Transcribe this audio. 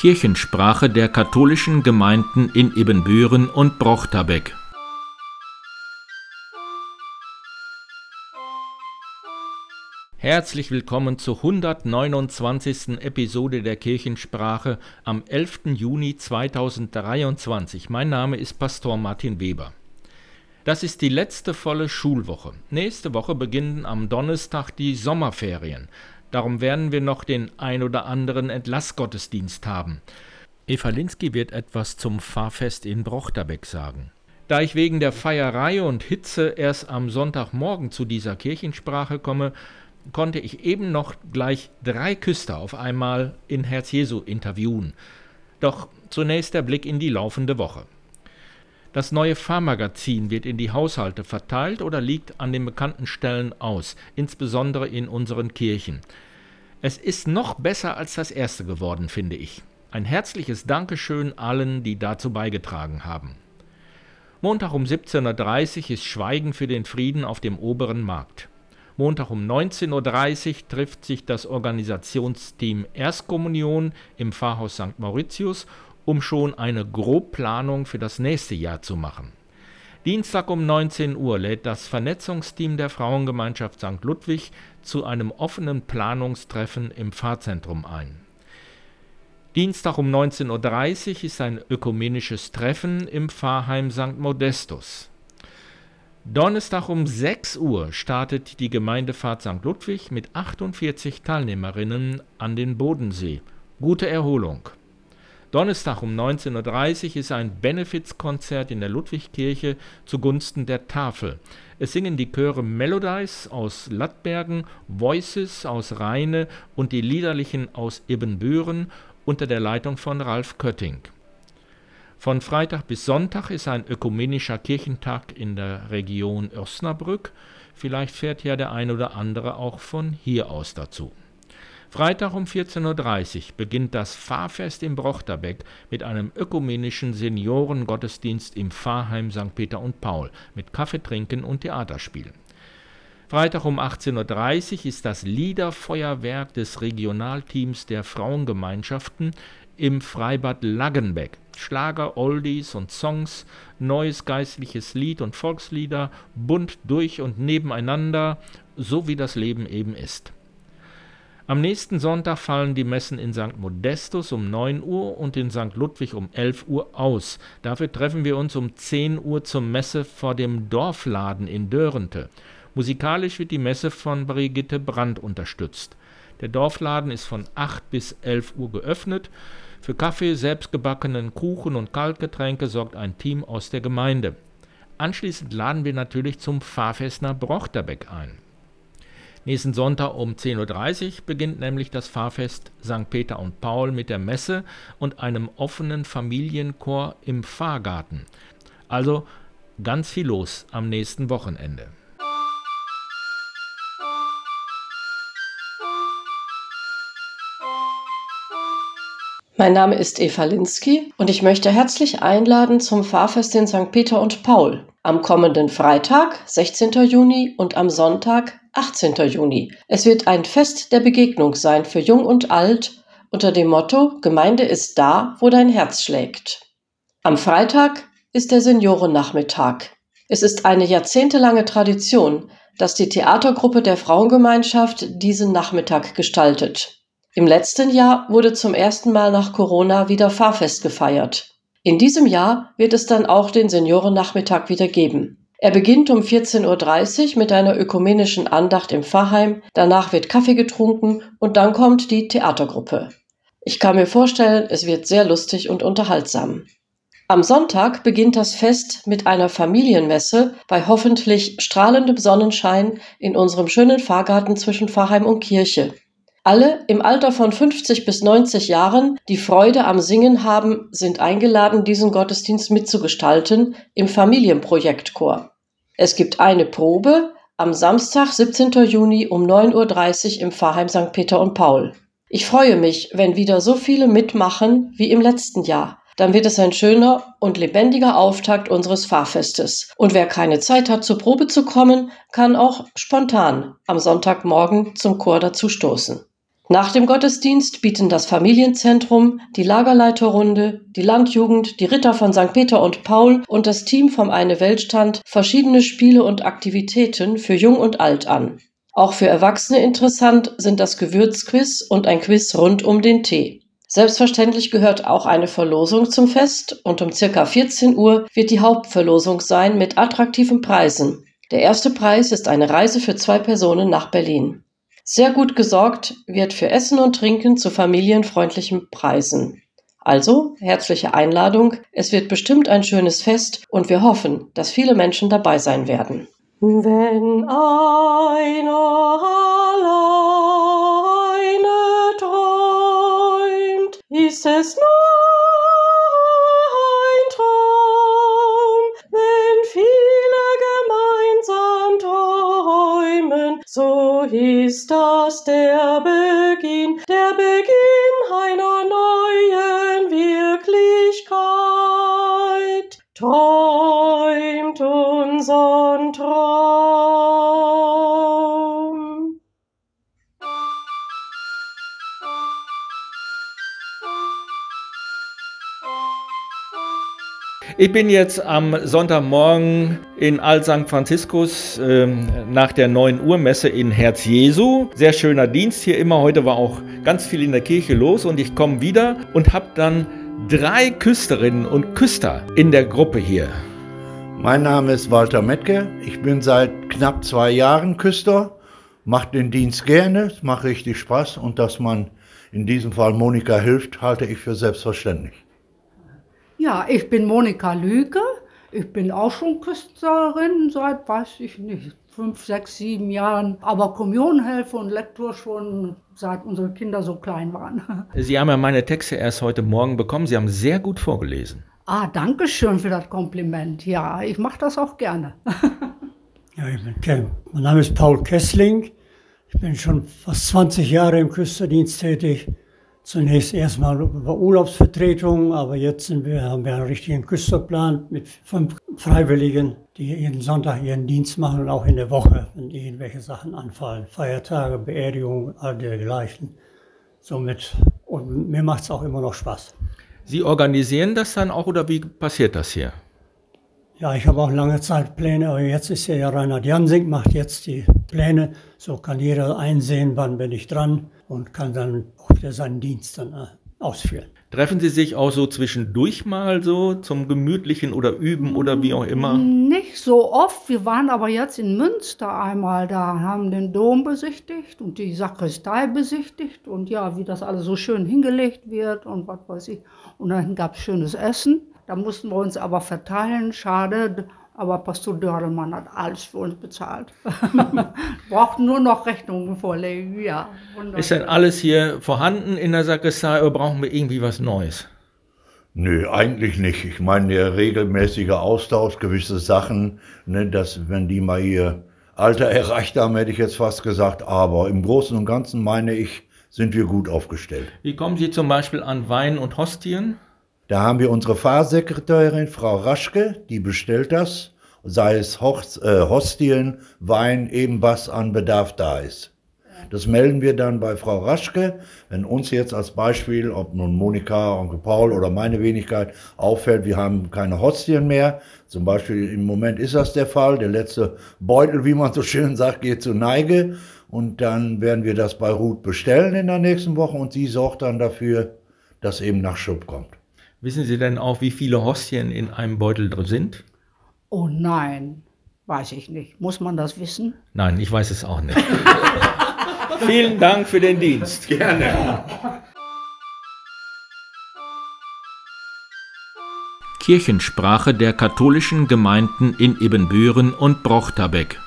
Kirchensprache der katholischen Gemeinden in Ibbenbüren und Brochterbeck. Herzlich willkommen zur 129. Episode der Kirchensprache am 11. Juni 2023. Mein Name ist Pastor Martin Weber. Das ist die letzte volle Schulwoche. Nächste Woche beginnen am Donnerstag die Sommerferien. Darum werden wir noch den ein oder anderen Entlassgottesdienst haben. Eva Linsky wird etwas zum Fahrfest in Brochterbeck sagen. Da ich wegen der Feierei und Hitze erst am Sonntagmorgen zu dieser Kirchensprache komme, konnte ich eben noch gleich drei Küster auf einmal in Herz Jesu interviewen. Doch zunächst der Blick in die laufende Woche. Das neue Fahrmagazin wird in die Haushalte verteilt oder liegt an den bekannten Stellen aus, insbesondere in unseren Kirchen. Es ist noch besser als das erste geworden, finde ich. Ein herzliches Dankeschön allen, die dazu beigetragen haben. Montag um 17.30 Uhr ist Schweigen für den Frieden auf dem oberen Markt. Montag um 19.30 Uhr trifft sich das Organisationsteam Erstkommunion im Pfarrhaus St. Mauritius, um schon eine Grobplanung für das nächste Jahr zu machen. Dienstag um 19 Uhr lädt das Vernetzungsteam der Frauengemeinschaft St. Ludwig zu einem offenen Planungstreffen im Pfarrzentrum ein. Dienstag um 19.30 Uhr ist ein ökumenisches Treffen im Pfarrheim St. Modestus. Donnerstag um 6 Uhr startet die Gemeindefahrt St. Ludwig mit 48 Teilnehmerinnen an den Bodensee. Gute Erholung. Donnerstag um 19.30 Uhr ist ein Benefizkonzert in der Ludwigkirche zugunsten der Tafel. Es singen die Chöre Melodies aus Lattbergen, Voices aus Rheine und die Liederlichen aus Ibbenbüren unter der Leitung von Ralf Kötting. Von Freitag bis Sonntag ist ein ökumenischer Kirchentag in der Region Osnabrück. Vielleicht fährt ja der ein oder andere auch von hier aus dazu. Freitag um 14.30 Uhr beginnt das Fahrfest im Brochterbeck mit einem ökumenischen Seniorengottesdienst im Pfarrheim St. Peter und Paul mit Kaffeetrinken und Theaterspielen. Freitag um 18.30 Uhr ist das Liederfeuerwerk des Regionalteams der Frauengemeinschaften im Freibad Laggenbeck. Schlager, Oldies und Songs, neues geistliches Lied und Volkslieder, bunt durch und nebeneinander, so wie das Leben eben ist. Am nächsten Sonntag fallen die Messen in St. Modestus um 9 Uhr und in St. Ludwig um 11 Uhr aus. Dafür treffen wir uns um 10 Uhr zur Messe vor dem Dorfladen in Dörrente. Musikalisch wird die Messe von Brigitte Brandt unterstützt. Der Dorfladen ist von 8 bis 11 Uhr geöffnet. Für Kaffee, selbstgebackenen Kuchen und Kaltgetränke sorgt ein Team aus der Gemeinde. Anschließend laden wir natürlich zum Fahrfest nach Brochterbeck ein. Nächsten Sonntag um 10.30 Uhr beginnt nämlich das Fahrfest St. Peter und Paul mit der Messe und einem offenen Familienchor im Fahrgarten. Also ganz viel los am nächsten Wochenende. Mein Name ist Eva Linsky und ich möchte herzlich einladen zum Fahrfest in St. Peter und Paul am kommenden Freitag, 16. Juni und am Sonntag, 18. Juni. Es wird ein Fest der Begegnung sein für Jung und Alt unter dem Motto Gemeinde ist da, wo dein Herz schlägt. Am Freitag ist der Seniorennachmittag. Es ist eine jahrzehntelange Tradition, dass die Theatergruppe der Frauengemeinschaft diesen Nachmittag gestaltet. Im letzten Jahr wurde zum ersten Mal nach Corona wieder Fahrfest gefeiert. In diesem Jahr wird es dann auch den Seniorennachmittag wieder geben. Er beginnt um 14.30 Uhr mit einer ökumenischen Andacht im Pfarrheim, danach wird Kaffee getrunken und dann kommt die Theatergruppe. Ich kann mir vorstellen, es wird sehr lustig und unterhaltsam. Am Sonntag beginnt das Fest mit einer Familienmesse bei hoffentlich strahlendem Sonnenschein in unserem schönen Fahrgarten zwischen Pfarrheim und Kirche. Alle im Alter von 50 bis 90 Jahren, die Freude am Singen haben, sind eingeladen, diesen Gottesdienst mitzugestalten im Familienprojektchor. Es gibt eine Probe am Samstag, 17. Juni um 9.30 Uhr im Pfarrheim St. Peter und Paul. Ich freue mich, wenn wieder so viele mitmachen wie im letzten Jahr. Dann wird es ein schöner und lebendiger Auftakt unseres Fahrfestes. Und wer keine Zeit hat, zur Probe zu kommen, kann auch spontan am Sonntagmorgen zum Chor dazu stoßen. Nach dem Gottesdienst bieten das Familienzentrum, die Lagerleiterrunde, die Landjugend, die Ritter von St. Peter und Paul und das Team vom Eine Weltstand verschiedene Spiele und Aktivitäten für Jung und Alt an. Auch für Erwachsene interessant sind das Gewürzquiz und ein Quiz rund um den Tee. Selbstverständlich gehört auch eine Verlosung zum Fest und um circa 14 Uhr wird die Hauptverlosung sein mit attraktiven Preisen. Der erste Preis ist eine Reise für zwei Personen nach Berlin. Sehr gut gesorgt wird für Essen und Trinken zu familienfreundlichen Preisen. Also herzliche Einladung, es wird bestimmt ein schönes Fest und wir hoffen, dass viele Menschen dabei sein werden. Wenn einer alleine träumt, ist es nur so hieß das der Beginn, der Beginn einer neuen Ich bin jetzt am Sonntagmorgen in Alt St. Franziskus äh, nach der 9 Uhr Messe in Herz Jesu. Sehr schöner Dienst hier immer. Heute war auch ganz viel in der Kirche los und ich komme wieder und habe dann drei Küsterinnen und Küster in der Gruppe hier. Mein Name ist Walter Metke. Ich bin seit knapp zwei Jahren Küster, mache den Dienst gerne, es macht richtig Spaß und dass man in diesem Fall Monika hilft, halte ich für selbstverständlich. Ja, ich bin Monika Lüge. Ich bin auch schon Küsterin seit, weiß ich nicht, fünf, sechs, sieben Jahren. Aber Kommunionhelfer und Lektor schon seit unsere Kinder so klein waren. Sie haben ja meine Texte erst heute Morgen bekommen. Sie haben sehr gut vorgelesen. Ah, danke schön für das Kompliment. Ja, ich mache das auch gerne. ja, ich bin, mein Name ist Paul Kessling. Ich bin schon fast 20 Jahre im Küsterdienst tätig zunächst erstmal über Urlaubsvertretungen, aber jetzt sind wir, haben wir einen richtigen Küsterplan mit fünf Freiwilligen, die jeden Sonntag ihren Dienst machen und auch in der Woche, wenn irgendwelche Sachen anfallen. Feiertage, Beerdigungen, all dergleichen. Somit, und mir macht es auch immer noch Spaß. Sie organisieren das dann auch oder wie passiert das hier? Ja, ich habe auch lange Zeit Pläne, aber jetzt ist ja Reinhard Jansing, macht jetzt die Pläne. So kann jeder einsehen, wann bin ich dran und kann dann auch wieder seinen Dienst dann äh, ausführen. Treffen Sie sich auch so zwischendurch mal so zum gemütlichen oder üben oder wie auch immer? Nicht so oft. Wir waren aber jetzt in Münster einmal da, haben den Dom besichtigt und die Sakristei besichtigt und ja, wie das alles so schön hingelegt wird und was weiß ich. Und dann gab es schönes Essen. Da mussten wir uns aber verteilen. Schade, aber Pastor Dörlemann hat alles für uns bezahlt. Braucht nur noch Rechnungen vorlegen, ja. Wunderbar. Ist denn alles hier vorhanden in der Sakristei oder brauchen wir irgendwie was Neues? Nö, eigentlich nicht. Ich meine, der regelmäßige Austausch, gewisse Sachen, ne, dass wenn die mal ihr Alter erreicht haben, hätte ich jetzt fast gesagt, aber im Großen und Ganzen meine ich, sind wir gut aufgestellt. Wie kommen Sie zum Beispiel an Wein und Hostien? Da haben wir unsere Fahrsekretärin, Frau Raschke, die bestellt das, sei es Hochs, äh, Hostien, Wein, eben was an Bedarf da ist. Das melden wir dann bei Frau Raschke. Wenn uns jetzt als Beispiel, ob nun Monika, Onkel Paul oder meine Wenigkeit auffällt, wir haben keine Hostien mehr. Zum Beispiel im Moment ist das der Fall. Der letzte Beutel, wie man so schön sagt, geht zur Neige. Und dann werden wir das bei Ruth bestellen in der nächsten Woche und sie sorgt dann dafür, dass eben nach Schub kommt. Wissen Sie denn auch, wie viele Hostien in einem Beutel drin sind? Oh nein, weiß ich nicht. Muss man das wissen? Nein, ich weiß es auch nicht. Vielen Dank für den Dienst. Gerne. Kirchensprache der katholischen Gemeinden in Ebenbüren und Brochterbeck.